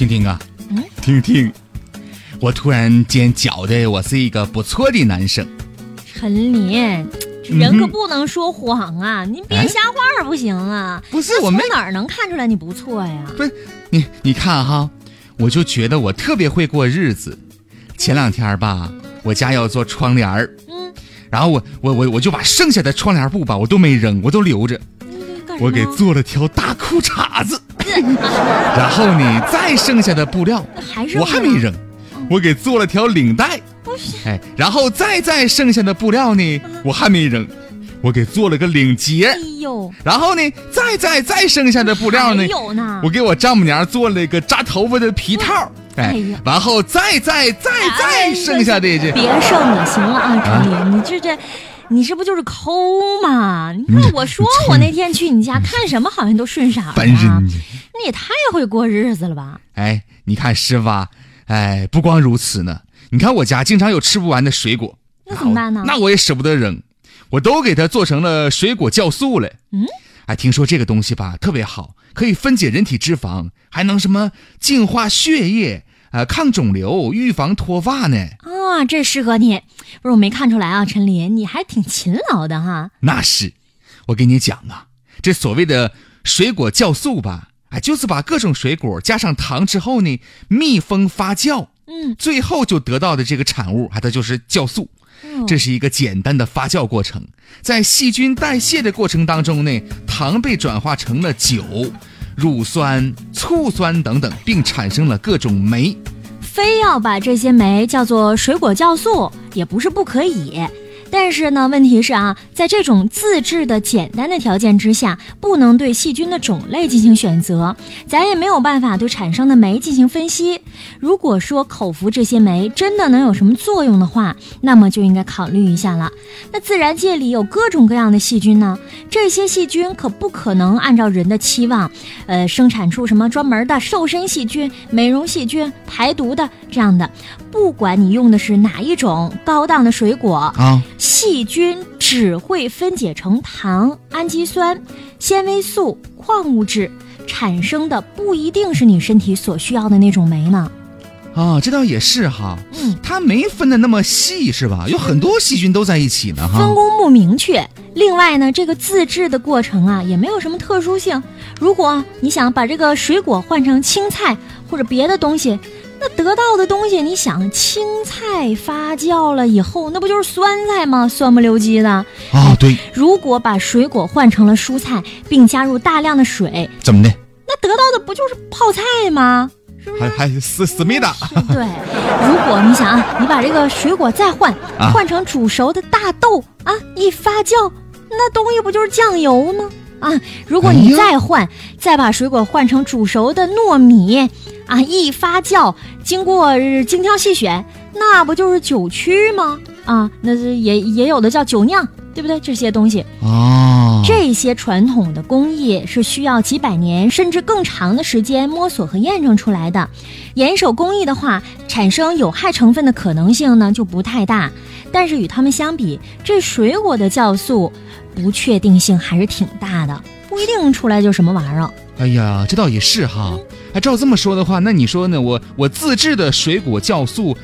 听听啊，嗯听听，我突然间觉得我是一个不错的男生。陈林，这人可不能说谎啊！你别哎瞎话不行啊！不是我没从哪儿能看出来你不错呀？不是你，你看哈，我就觉得我特别会过日子。前两天吧，我家要做窗帘儿，嗯，然后我我我我就把剩下的窗帘布吧，我都没扔，我都留着？我给做了条大裤衩子。然后呢，再剩下的布料我还没扔，我给做了条领带。不是。哎，然后再再剩下的布料呢，我还没扔，我给做了个领结。哎。呦，然后呢，再再再剩下的布料呢，有呢，我给我丈母娘做了一个扎头发的皮套，哎哎呀，然后再再再哎再剩下的这，别剩了，行了啊，陈林，你这这。你这不就是抠吗？你看我说我那天去你家看什么，好像都顺色儿烦人啊！你也太会过日子了吧？哎，你看师傅啊，哎，不光如此呢，你看我家经常有吃不完的水果，那怎么办呢那我也舍不得扔，我都给它做成了水果酵素了。嗯，哎，听说这个东西吧特别好，可以分解人体脂肪，还能什么净化血液，呃，抗肿瘤，预防脱发呢。啊，这适合你。不是我没看出来啊，陈林，你还挺勤劳的哈。那是，我跟你讲啊，这所谓的水果酵素吧，哎，就是把各种水果加上糖之后呢，密封发酵，嗯，最后就得到的这个产物，哎，它就是酵素。哦这是一个简单的发酵过程，在细菌代谢的过程当中呢，糖被转化成了酒、乳酸、醋酸等等，并产生了各种酶。非要把这些酶叫做水果酵素，也不是不可以。但是呢，问题是啊，在这种自制的简单的条件之下，不能对细菌的种类进行选择，咱也没有办法对产生的酶进行分析。如果说口服这些酶真的能有什么作用的话，那么就应该考虑一下了。那自然界里有各种各样的细菌呢，这些细菌可不可能按照人的期望，呃，生产出什么专门的瘦身细菌、美容细菌、排毒的这样的。不管你用的是哪一种高档的水果，啊，细菌只会分解成糖、氨基酸、纤维素、矿物质，产生的不一定是你身体所需要的那种酶呢。啊，这倒也是哈，嗯，它没分的那么细是吧？有很多细菌都在一起呢哈。分工不明确。另外呢，这个自制的过程啊，也没有什么特殊性。如果你想把这个水果换成青菜或者别的东西，那得到的东西，你想青菜发酵了以后，那不就是酸菜吗？酸不溜叽的。啊，对，如果把水果换成了蔬菜，并加入大量的水，怎么的？那得到的不就是泡菜吗？是不是？还还思思密达对，如果你想啊，你把这个水果再换，啊换成煮熟的大豆啊，一发酵，那东西不就是酱油吗？啊，如果你再换，再把水果换成煮熟的糯米啊，一发酵，经过呃精挑细选，那不就是酒曲吗？啊，那是也也有的叫酒酿，对不对？这些东西，哦，这些传统的工艺是需要几百年甚至更长的时间摸索和验证出来的。严守工艺的话，产生有害成分的可能性呢就不太大。但是与它们相比，这水果的酵素不确定性还是挺大的，不一定出来就什么玩意儿。哎呀，这倒也是哈。哎，照这么说的话，那你说呢？我我自制的水果酵素，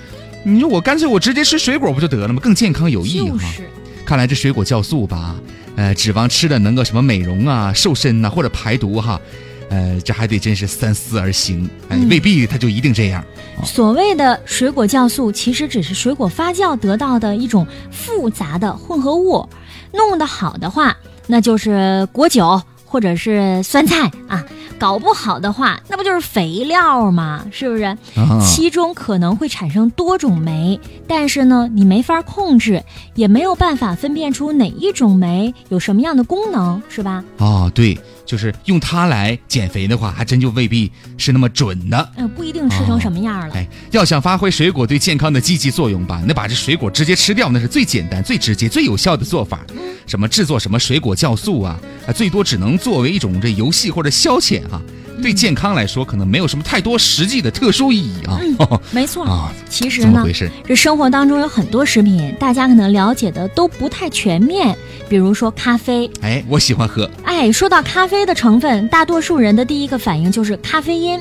你说我干脆我直接吃水果不就得了吗？更健康有益哈。就是，看来这水果酵素吧，呃，指望吃的能够什么美容啊、瘦身呐、或者排毒哈，呃，这还得真是三思而行。哎，嗯未必它就一定这样。所谓的水果酵素，其实只是水果发酵得到的一种复杂的混合物。弄得好的话，那就是果酒或者是酸菜啊；搞不好的话，那不就是肥料吗？是不是？啊，其中可能会产生多种酶，但是呢，你没法控制，也没有办法分辨出哪一种酶有什么样的功能，是吧？哦，对，就是用它来减肥的话，还真就未必是那么准的。嗯、不一定吃成什么样了。哎，要想发挥水果对健康的积极作用吧，那把这水果直接吃掉，那是最简单、最直接、最有效的做法。什么制作什么水果酵素啊，啊，最多只能作为一种这游戏或者消遣哈、对健康来说可能没有什么太多实际的特殊意义啊。没错。啊，其实呢这么回，事？这生活当中有很多食品，大家可能了解的都不太全面，比如说咖啡。哎，我喜欢喝。哎，说到咖啡的成分，大多数人的第一个反应就是咖啡因。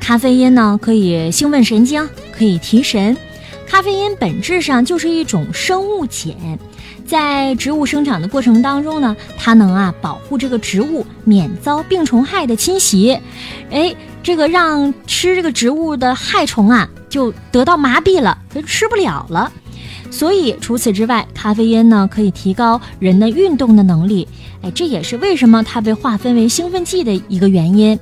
咖啡因呢可以兴奋神经，可以提神。咖啡因本质上就是一种生物碱，在植物生长的过程当中呢，它能啊保护这个植物免遭病虫害的侵袭，哎，这个让吃这个植物的害虫啊就得到麻痹了，就吃不了了。所以除此之外，咖啡因呢可以提高人的运动的能力，哎，这也是为什么它被划分为兴奋剂的一个原因。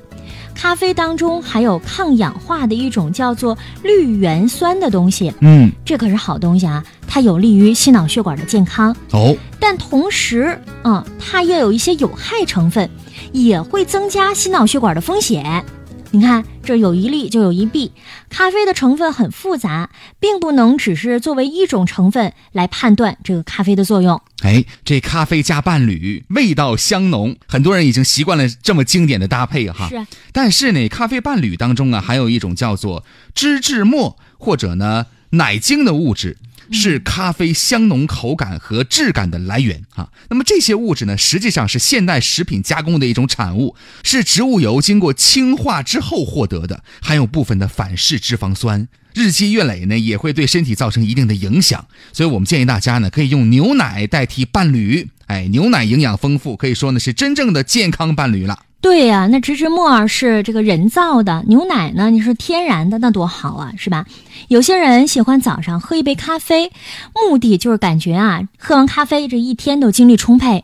咖啡当中含有抗氧化的一种叫做绿原酸的东西，嗯，这可是好东西啊，它有利于心脑血管的健康。哦，但同时，嗯，它也有一些有害成分，也会增加心脑血管的风险。你看，这有一利就有一弊。咖啡的成分很复杂，并不能只是作为一种成分来判断这个咖啡的作用。哎，这咖啡加伴侣，味道香浓，很多人已经习惯了这么经典的搭配哈。是。但是呢，咖啡伴侣当中啊，还有一种叫做脂质末或者呢奶精的物质。是咖啡香浓口感和质感的来源啊。那么这些物质呢，实际上是现代食品加工的一种产物，是植物油经过氢化之后获得的，含有部分的反式脂肪酸。日积月累呢，也会对身体造成一定的影响。所以我们建议大家呢，可以用牛奶代替伴侣。哎，牛奶营养丰富，可以说呢是真正的健康伴侣了。对呀，那植脂末是这个人造的，牛奶呢你是天然的，那多好啊，是吧？有些人喜欢早上喝一杯咖啡，目的就是感觉啊，喝完咖啡这一天都精力充沛。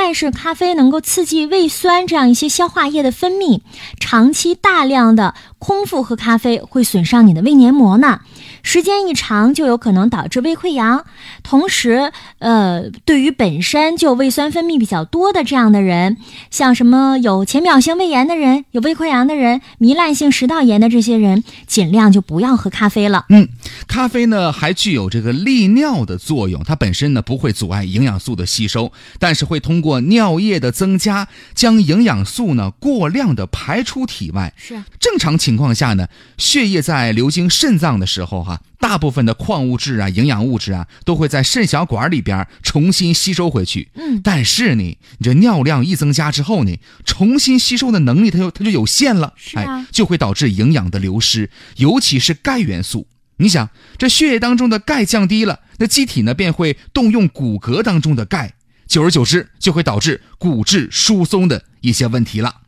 但是咖啡能够刺激胃酸这样一些消化液的分泌，长期大量的空腹喝咖啡会损伤你的胃黏膜呢，时间一长就有可能导致胃溃疡。同时，呃，对于本身就胃酸分泌比较多的这样的人，像什么有浅表性胃炎的人、有胃溃疡的人、糜烂性食道炎的这些人，尽量就不要喝咖啡了。嗯，咖啡呢还具有这个利尿的作用，它本身呢不会阻碍营养素的吸收，但是会通过过尿液的增加，将营养素呢过量的排出体外。是正常情况下呢，血液在流经肾脏的时候，哈，大部分的矿物质啊、营养物质啊，都会在肾小管里边重新吸收回去。嗯，但是呢，你这尿量一增加之后呢，重新吸收的能力它就它就有限了，是哎，就会导致营养的流失，尤其是钙元素。你想，这血液当中的钙降低了，那机体呢便会动用骨骼当中的钙。久而久之，就会导致骨质疏松的一些问题了。